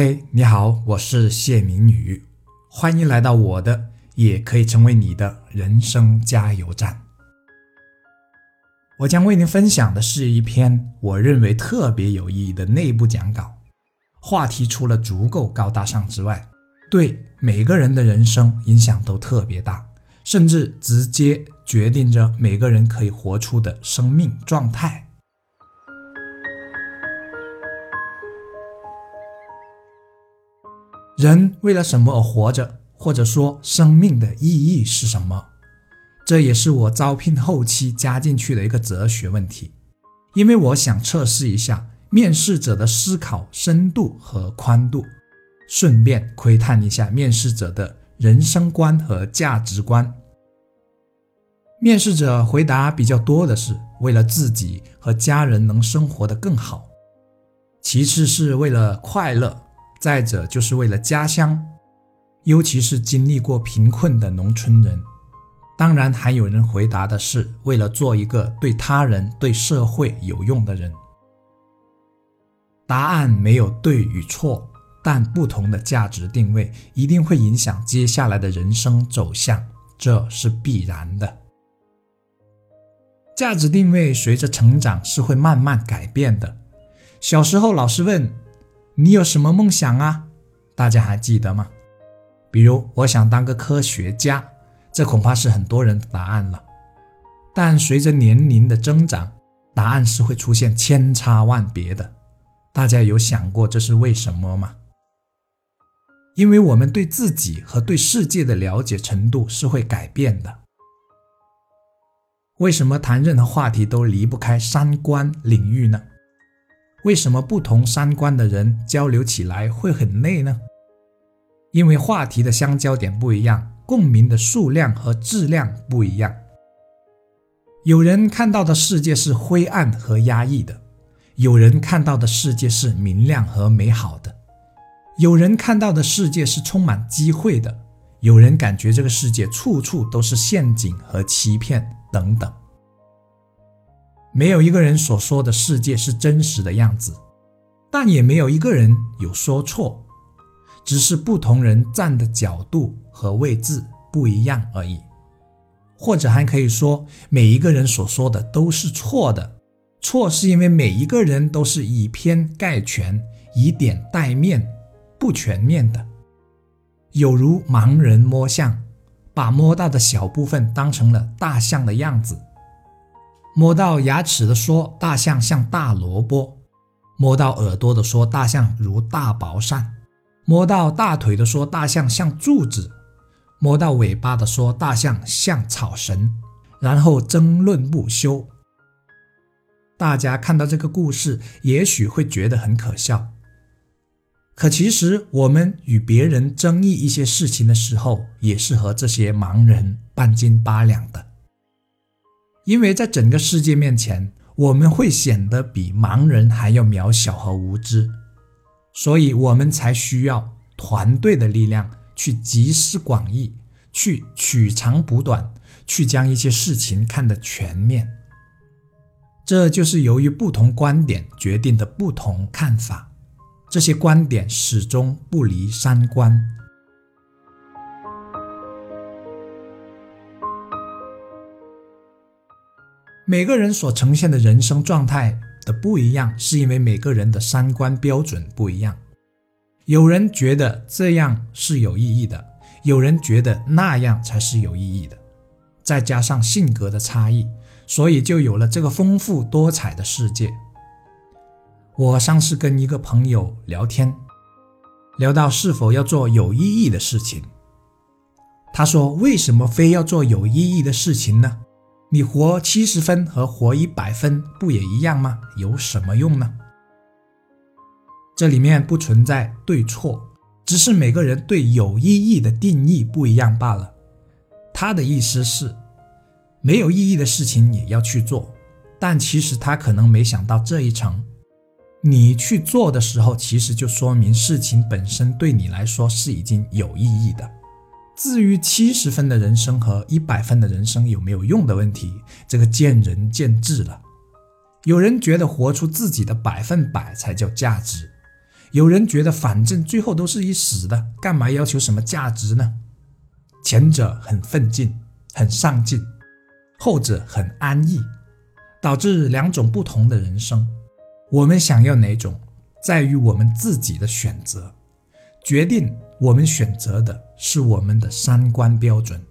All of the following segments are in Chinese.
嘿，你好，我是谢明宇，欢迎来到我的，也可以成为你的人生加油站。我将为您分享的是一篇我认为特别有意义的内部讲稿，话题除了足够高大上之外，对每个人的人生影响都特别大，甚至直接决定着每个人可以活出的生命状态。人为了什么而活着？或者说，生命的意义是什么？这也是我招聘后期加进去的一个哲学问题，因为我想测试一下面试者的思考深度和宽度，顺便窥探一下面试者的人生观和价值观。面试者回答比较多的是为了自己和家人能生活得更好，其次是为了快乐。再者，就是为了家乡，尤其是经历过贫困的农村人。当然，还有人回答的是为了做一个对他人、对社会有用的人。答案没有对与错，但不同的价值定位一定会影响接下来的人生走向，这是必然的。价值定位随着成长是会慢慢改变的。小时候，老师问。你有什么梦想啊？大家还记得吗？比如，我想当个科学家，这恐怕是很多人的答案了。但随着年龄的增长，答案是会出现千差万别的。大家有想过这是为什么吗？因为我们对自己和对世界的了解程度是会改变的。为什么谈任何话题都离不开三观领域呢？为什么不同三观的人交流起来会很累呢？因为话题的相交点不一样，共鸣的数量和质量不一样。有人看到的世界是灰暗和压抑的，有人看到的世界是明亮和美好的，有人看到的世界是充满机会的，有人感觉这个世界处处都是陷阱和欺骗等等。没有一个人所说的世界是真实的样子，但也没有一个人有说错，只是不同人站的角度和位置不一样而已。或者还可以说，每一个人所说的都是错的，错是因为每一个人都是以偏概全、以点带面、不全面的，有如盲人摸象，把摸到的小部分当成了大象的样子。摸到牙齿的说大象像大萝卜，摸到耳朵的说大象如大薄扇，摸到大腿的说大象像柱子，摸到尾巴的说大象像草绳，然后争论不休。大家看到这个故事，也许会觉得很可笑，可其实我们与别人争议一些事情的时候，也是和这些盲人半斤八两的。因为在整个世界面前，我们会显得比盲人还要渺小和无知，所以我们才需要团队的力量去集思广益，去取长补短，去将一些事情看得全面。这就是由于不同观点决定的不同看法，这些观点始终不离三观。每个人所呈现的人生状态的不一样，是因为每个人的三观标准不一样。有人觉得这样是有意义的，有人觉得那样才是有意义的。再加上性格的差异，所以就有了这个丰富多彩的世界。我上次跟一个朋友聊天，聊到是否要做有意义的事情，他说：“为什么非要做有意义的事情呢？”你活七十分和活一百分不也一样吗？有什么用呢？这里面不存在对错，只是每个人对有意义的定义不一样罢了。他的意思是，没有意义的事情也要去做，但其实他可能没想到这一层。你去做的时候，其实就说明事情本身对你来说是已经有意义的。至于七十分的人生和一百分的人生有没有用的问题，这个见仁见智了。有人觉得活出自己的百分百才叫价值，有人觉得反正最后都是一死的，干嘛要求什么价值呢？前者很奋进，很上进；后者很安逸，导致两种不同的人生。我们想要哪种，在于我们自己的选择。决定我们选择的是我们的三观标准。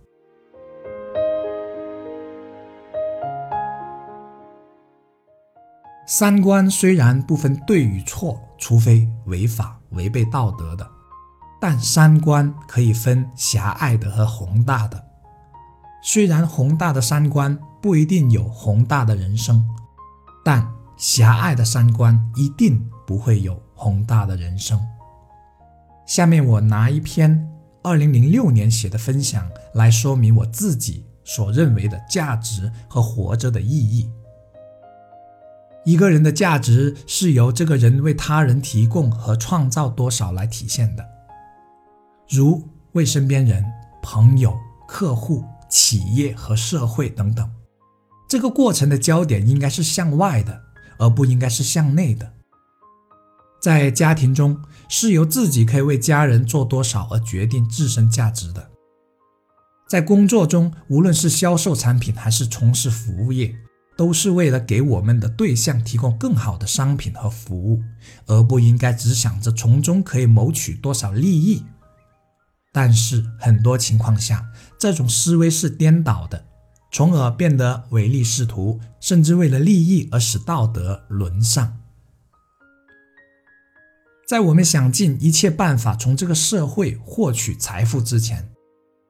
三观虽然不分对与错，除非违法违背道德的，但三观可以分狭隘的和宏大的。虽然宏大的三观不一定有宏大的人生，但狭隘的三观一定不会有宏大的人生。下面我拿一篇二零零六年写的分享来说明我自己所认为的价值和活着的意义。一个人的价值是由这个人为他人提供和创造多少来体现的，如为身边人、朋友、客户、企业和社会等等。这个过程的焦点应该是向外的，而不应该是向内的。在家庭中，是由自己可以为家人做多少而决定自身价值的；在工作中，无论是销售产品还是从事服务业。都是为了给我们的对象提供更好的商品和服务，而不应该只想着从中可以谋取多少利益。但是很多情况下，这种思维是颠倒的，从而变得唯利是图，甚至为了利益而使道德沦丧。在我们想尽一切办法从这个社会获取财富之前，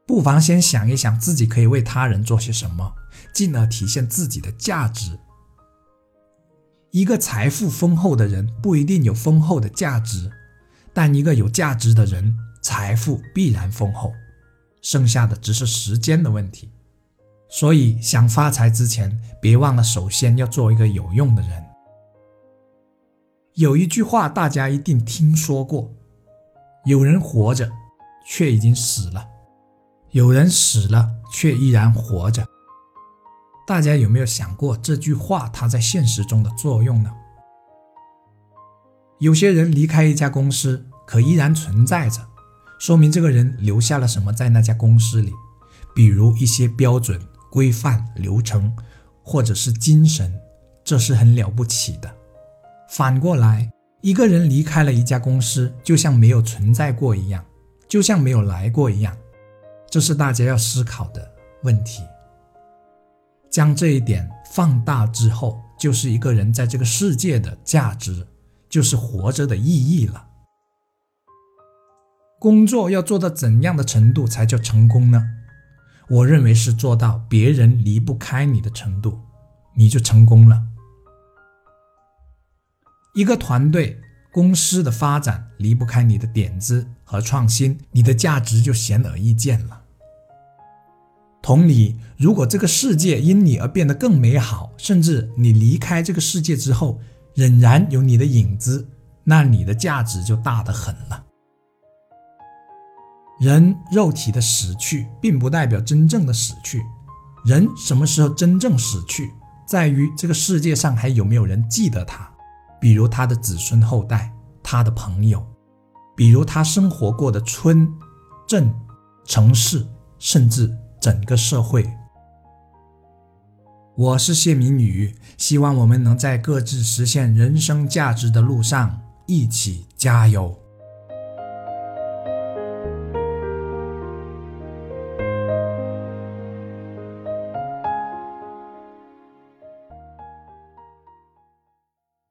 不妨先想一想自己可以为他人做些什么。进而体现自己的价值。一个财富丰厚的人不一定有丰厚的价值，但一个有价值的人，财富必然丰厚，剩下的只是时间的问题。所以，想发财之前，别忘了首先要做一个有用的人。有一句话大家一定听说过：有人活着，却已经死了；有人死了，却依然活着。大家有没有想过这句话它在现实中的作用呢？有些人离开一家公司，可依然存在着，说明这个人留下了什么在那家公司里，比如一些标准、规范、流程，或者是精神，这是很了不起的。反过来，一个人离开了一家公司，就像没有存在过一样，就像没有来过一样，这是大家要思考的问题。将这一点放大之后，就是一个人在这个世界的价值，就是活着的意义了。工作要做到怎样的程度才叫成功呢？我认为是做到别人离不开你的程度，你就成功了。一个团队、公司的发展离不开你的点子和创新，你的价值就显而易见了。同理，如果这个世界因你而变得更美好，甚至你离开这个世界之后仍然有你的影子，那你的价值就大得很了。人肉体的死去，并不代表真正的死去。人什么时候真正死去，在于这个世界上还有没有人记得他，比如他的子孙后代、他的朋友，比如他生活过的村、镇、城市，甚至。整个社会，我是谢明宇，希望我们能在各自实现人生价值的路上一起加油。